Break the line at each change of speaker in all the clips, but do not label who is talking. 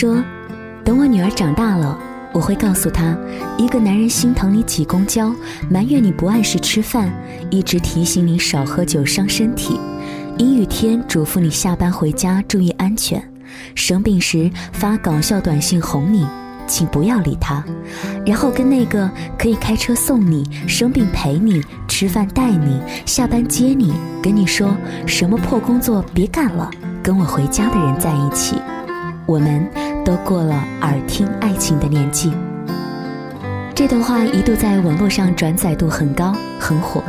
说：“等我女儿长大了，我会告诉她，一个男人心疼你挤公交，埋怨你不按时吃饭，一直提醒你少喝酒伤身体，阴雨天嘱咐你下班回家注意安全，生病时发搞笑短信哄你。”请不要理他，然后跟那个可以开车送你、生病陪你、吃饭带你、下班接你、跟你说什么破工作别干了，跟我回家的人在一起。我们都过了耳听爱情的年纪。这段话一度在网络上转载度很高，很火。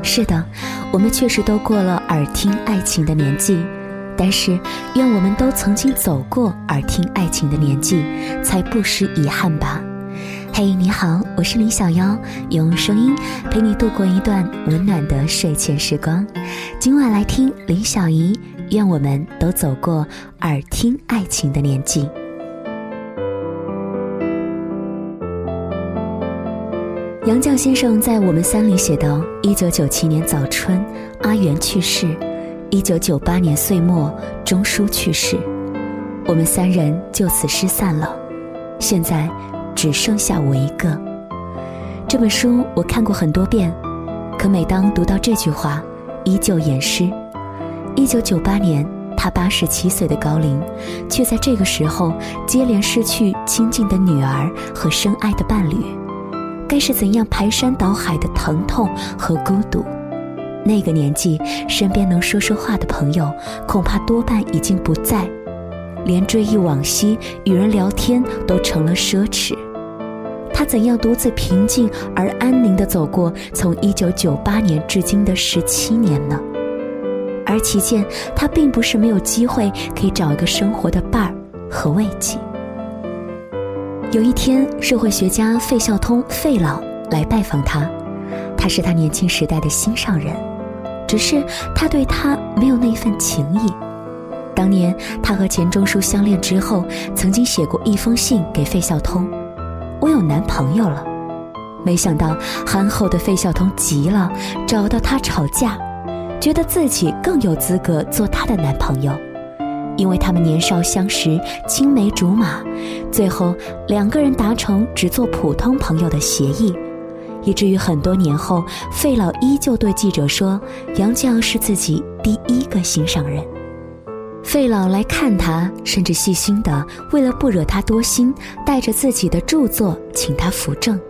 是的，我们确实都过了耳听爱情的年纪。但是，愿我们都曾经走过耳听爱情的年纪，才不失遗憾吧。嘿，你好，我是林小妖，用声音陪你度过一段温暖的睡前时光。今晚来听林小姨，愿我们都走过耳听爱情的年纪。杨绛先生在《我们三》里写道：一九九七年早春，阿元去世。一九九八年岁末，钟书去世，我们三人就此失散了。现在只剩下我一个。这本书我看过很多遍，可每当读到这句话，依旧眼湿。一九九八年，他八十七岁的高龄，却在这个时候接连失去亲近的女儿和深爱的伴侣，该是怎样排山倒海的疼痛和孤独？那个年纪，身边能说说话的朋友，恐怕多半已经不在，连追忆往昔、与人聊天都成了奢侈。他怎样独自平静而安宁地走过从一九九八年至今的十七年呢？而其见，他并不是没有机会可以找一个生活的伴儿和慰藉。有一天，社会学家费孝通费老来拜访他，他是他年轻时代的心上人。只是他对他没有那份情谊。当年他和钱钟书相恋之后，曾经写过一封信给费孝通：“我有男朋友了。”没想到憨厚的费孝通急了，找到他吵架，觉得自己更有资格做他的男朋友，因为他们年少相识，青梅竹马，最后两个人达成只做普通朋友的协议。以至于很多年后，费老依旧对记者说：“杨绛是自己第一个心上人。”费老来看他，甚至细心的为了不惹他多心，带着自己的著作请他扶正。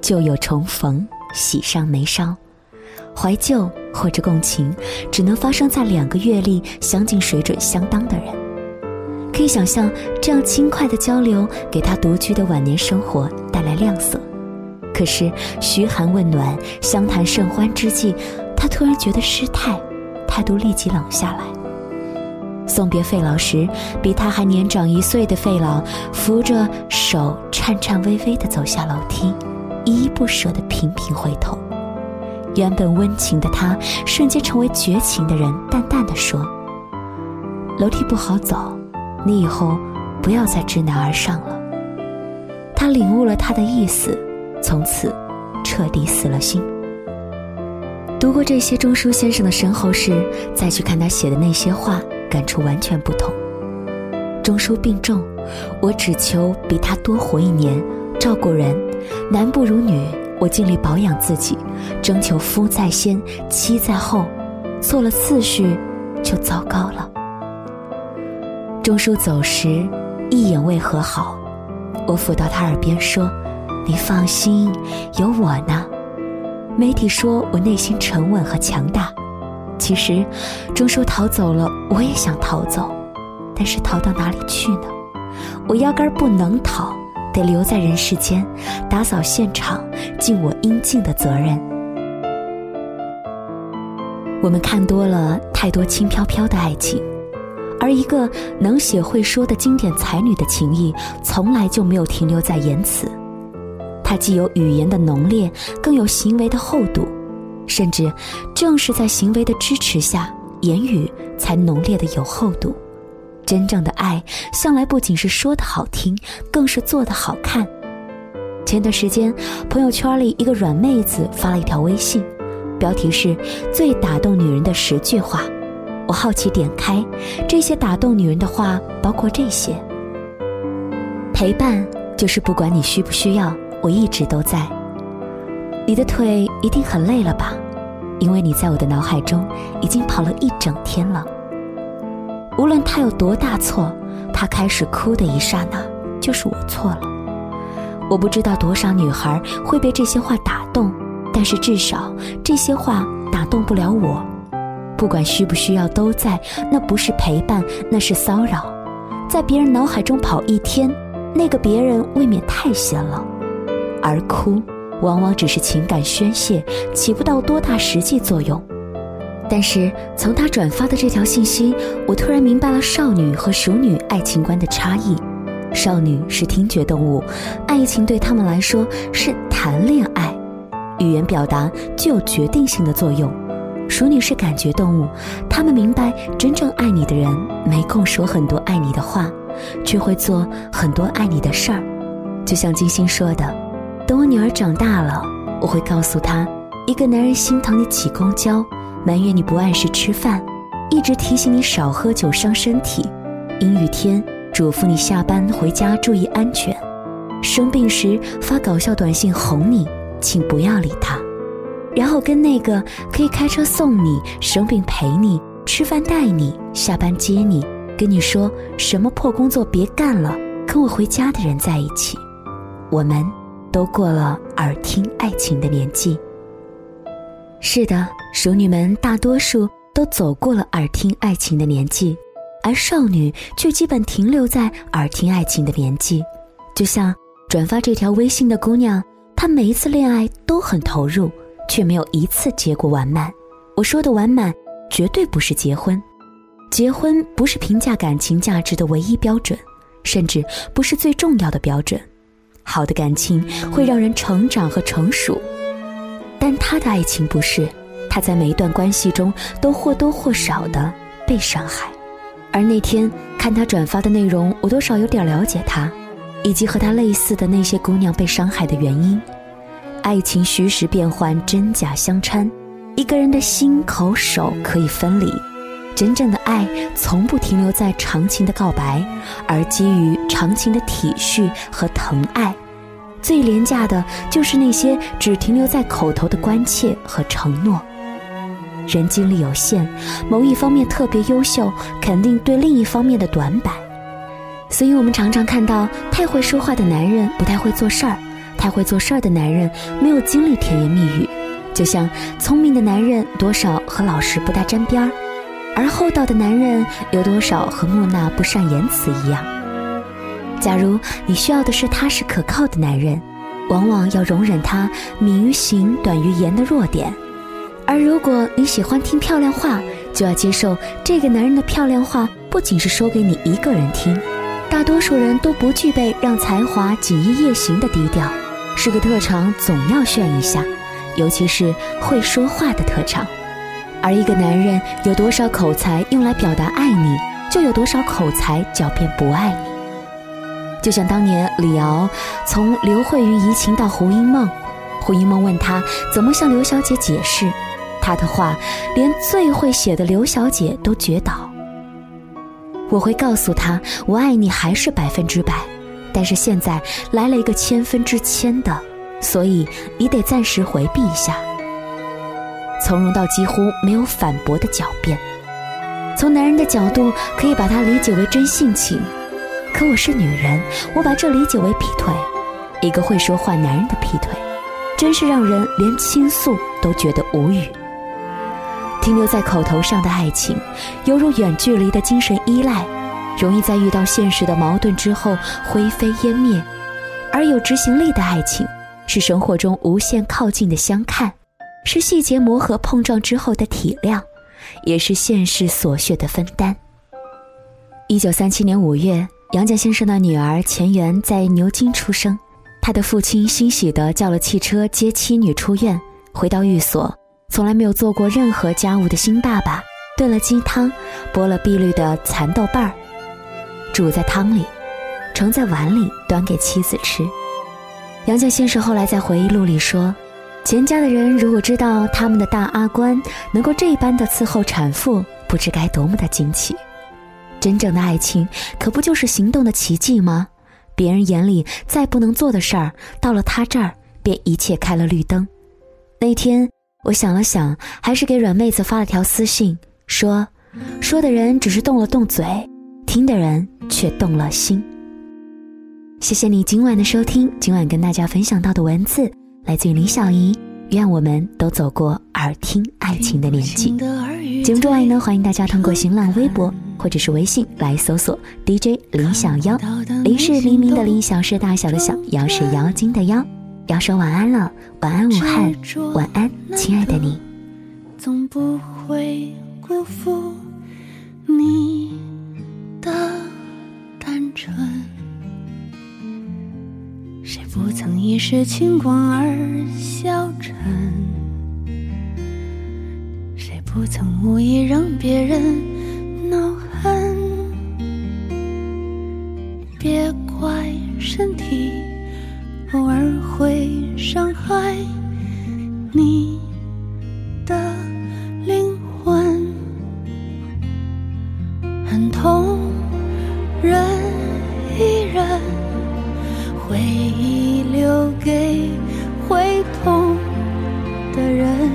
旧友重逢，喜上眉梢，怀旧或者共情，只能发生在两个阅历相近、水准相当的人。可以想象，这样轻快的交流，给他独居的晚年生活带来亮色。可是嘘寒问暖、相谈甚欢之际，他突然觉得失态，态度立即冷下来。送别费老时，比他还年长一岁的费老扶着手，颤颤巍巍地走下楼梯，依依不舍地频频回头。原本温情的他，瞬间成为绝情的人，淡淡的说：“楼梯不好走，你以后不要再知难而上了。”他领悟了他的意思。从此，彻底死了心。读过这些钟书先生的身后事，再去看他写的那些话，感触完全不同。钟书病重，我只求比他多活一年，照顾人，男不如女，我尽力保养自己，征求夫在先，妻在后，错了次序，就糟糕了。钟书走时，一眼未和好，我抚到他耳边说。你放心，有我呢。媒体说我内心沉稳和强大，其实钟书逃走了，我也想逃走，但是逃到哪里去呢？我压根儿不能逃，得留在人世间，打扫现场，尽我应尽的责任。我们看多了太多轻飘飘的爱情，而一个能写会说的经典才女的情谊，从来就没有停留在言辞。它既有语言的浓烈，更有行为的厚度，甚至正是在行为的支持下，言语才浓烈的有厚度。真正的爱，向来不仅是说的好听，更是做的好看。前段时间，朋友圈里一个软妹子发了一条微信，标题是“最打动女人的十句话”。我好奇点开，这些打动女人的话包括这些：陪伴就是不管你需不需要，我一直都在。你的腿一定很累了吧？因为你在我的脑海中已经跑了一整天了。无论他有多大错，他开始哭的一刹那，就是我错了。我不知道多少女孩会被这些话打动，但是至少这些话打动不了我。不管需不需要都在，那不是陪伴，那是骚扰。在别人脑海中跑一天，那个别人未免太闲了。而哭。往往只是情感宣泄，起不到多大实际作用。但是从他转发的这条信息，我突然明白了少女和熟女爱情观的差异。少女是听觉动物，爱情对他们来说是谈恋爱，语言表达具有决定性的作用。熟女是感觉动物，他们明白真正爱你的人没空说很多爱你的话，却会做很多爱你的事儿。就像金星说的。等我女儿长大了，我会告诉她，一个男人心疼你挤公交，埋怨你不按时吃饭，一直提醒你少喝酒伤身体，阴雨天嘱咐你下班回家注意安全，生病时发搞笑短信哄你，请不要理他，然后跟那个可以开车送你、生病陪你、吃饭带你、下班接你、跟你说什么破工作别干了，跟我回家的人在一起，我们。都过了耳听爱情的年纪。是的，熟女们大多数都走过了耳听爱情的年纪，而少女却基本停留在耳听爱情的年纪。就像转发这条微信的姑娘，她每一次恋爱都很投入，却没有一次结果完满。我说的完满，绝对不是结婚。结婚不是评价感情价值的唯一标准，甚至不是最重要的标准。好的感情会让人成长和成熟，但他的爱情不是。他在每一段关系中都或多或少的被伤害，而那天看他转发的内容，我多少有点了解他，以及和他类似的那些姑娘被伤害的原因。爱情虚实变幻，真假相掺，一个人的心口手可以分离。真正的爱从不停留在长情的告白，而基于长情的体恤和疼爱。最廉价的就是那些只停留在口头的关切和承诺。人精力有限，某一方面特别优秀，肯定对另一方面的短板。所以我们常常看到太会说话的男人不太会做事儿，太会做事儿的男人没有精力甜言蜜语。就像聪明的男人多少和老实不大沾边儿。而厚道的男人有多少和木讷不善言辞一样？假如你需要的是踏实可靠的男人，往往要容忍他敏于行短于言的弱点；而如果你喜欢听漂亮话，就要接受这个男人的漂亮话不仅是说给你一个人听。大多数人都不具备让才华锦衣夜行的低调，是个特长总要炫一下，尤其是会说话的特长。而一个男人有多少口才用来表达爱你，就有多少口才狡辩不爱你。就像当年李敖从刘慧云移情到胡因梦，胡因梦问他怎么向刘小姐解释，他的话连最会写的刘小姐都绝倒。我会告诉他，我爱你还是百分之百，但是现在来了一个千分之千的，所以你得暂时回避一下。从容到几乎没有反驳的狡辩，从男人的角度可以把它理解为真性情，可我是女人，我把这理解为劈腿。一个会说话男人的劈腿，真是让人连倾诉都觉得无语。停留在口头上的爱情，犹如远距离的精神依赖，容易在遇到现实的矛盾之后灰飞烟灭；而有执行力的爱情，是生活中无限靠近的相看。是细节磨合碰撞之后的体谅，也是现实所需的分担。一九三七年五月，杨绛先生的女儿钱媛在牛津出生，他的父亲欣喜地叫了汽车接妻女出院。回到寓所，从来没有做过任何家务的新爸爸炖了鸡汤，剥了碧绿的蚕豆瓣儿，煮在汤里，盛在碗里，端给妻子吃。杨绛先生后来在回忆录里说。钱家的人如果知道他们的大阿官能够这般的伺候产妇，不知该多么的惊奇。真正的爱情可不就是行动的奇迹吗？别人眼里再不能做的事儿，到了他这儿便一切开了绿灯。那天我想了想，还是给软妹子发了条私信，说：“说的人只是动了动嘴，听的人却动了心。”谢谢你今晚的收听，今晚跟大家分享到的文字来自于林小怡。愿我们都走过耳听爱情的年纪。节目之外呢，欢迎大家通过新浪微博或者是微信来搜索 DJ 林小妖。林是黎明的林，小是大小的小，妖是妖精的妖。要说晚安了，晚安武汉，晚安亲爱的你。
总不会辜负你的单纯。谁不曾一时轻狂而消沉？谁不曾无意让别人恼恨？别怪身体偶尔会伤害你的灵魂，很痛忍一忍。回忆留给会痛的人，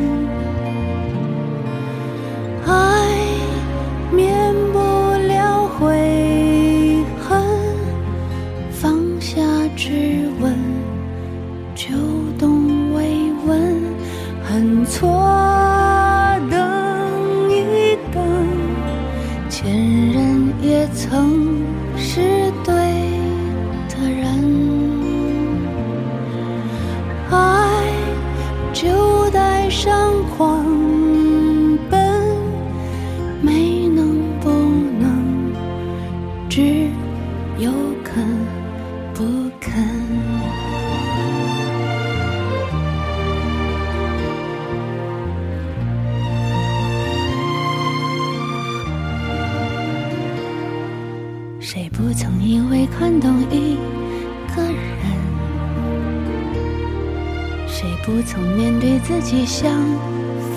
曾面对自己想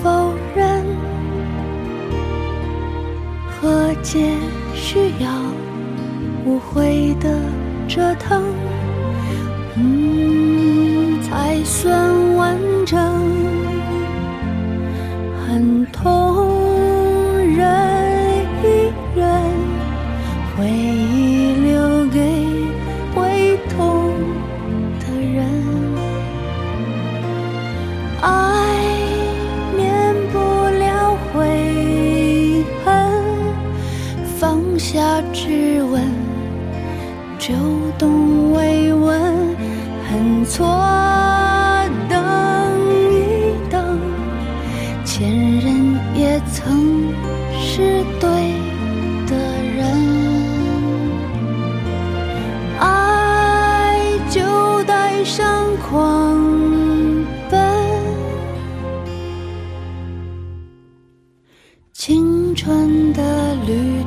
否认？和解需要无悔的折腾，嗯，才算完整。很痛。下质问，就懂慰问，恨错等一等，前任也曾是对的人，爱就带上狂奔，青春的旅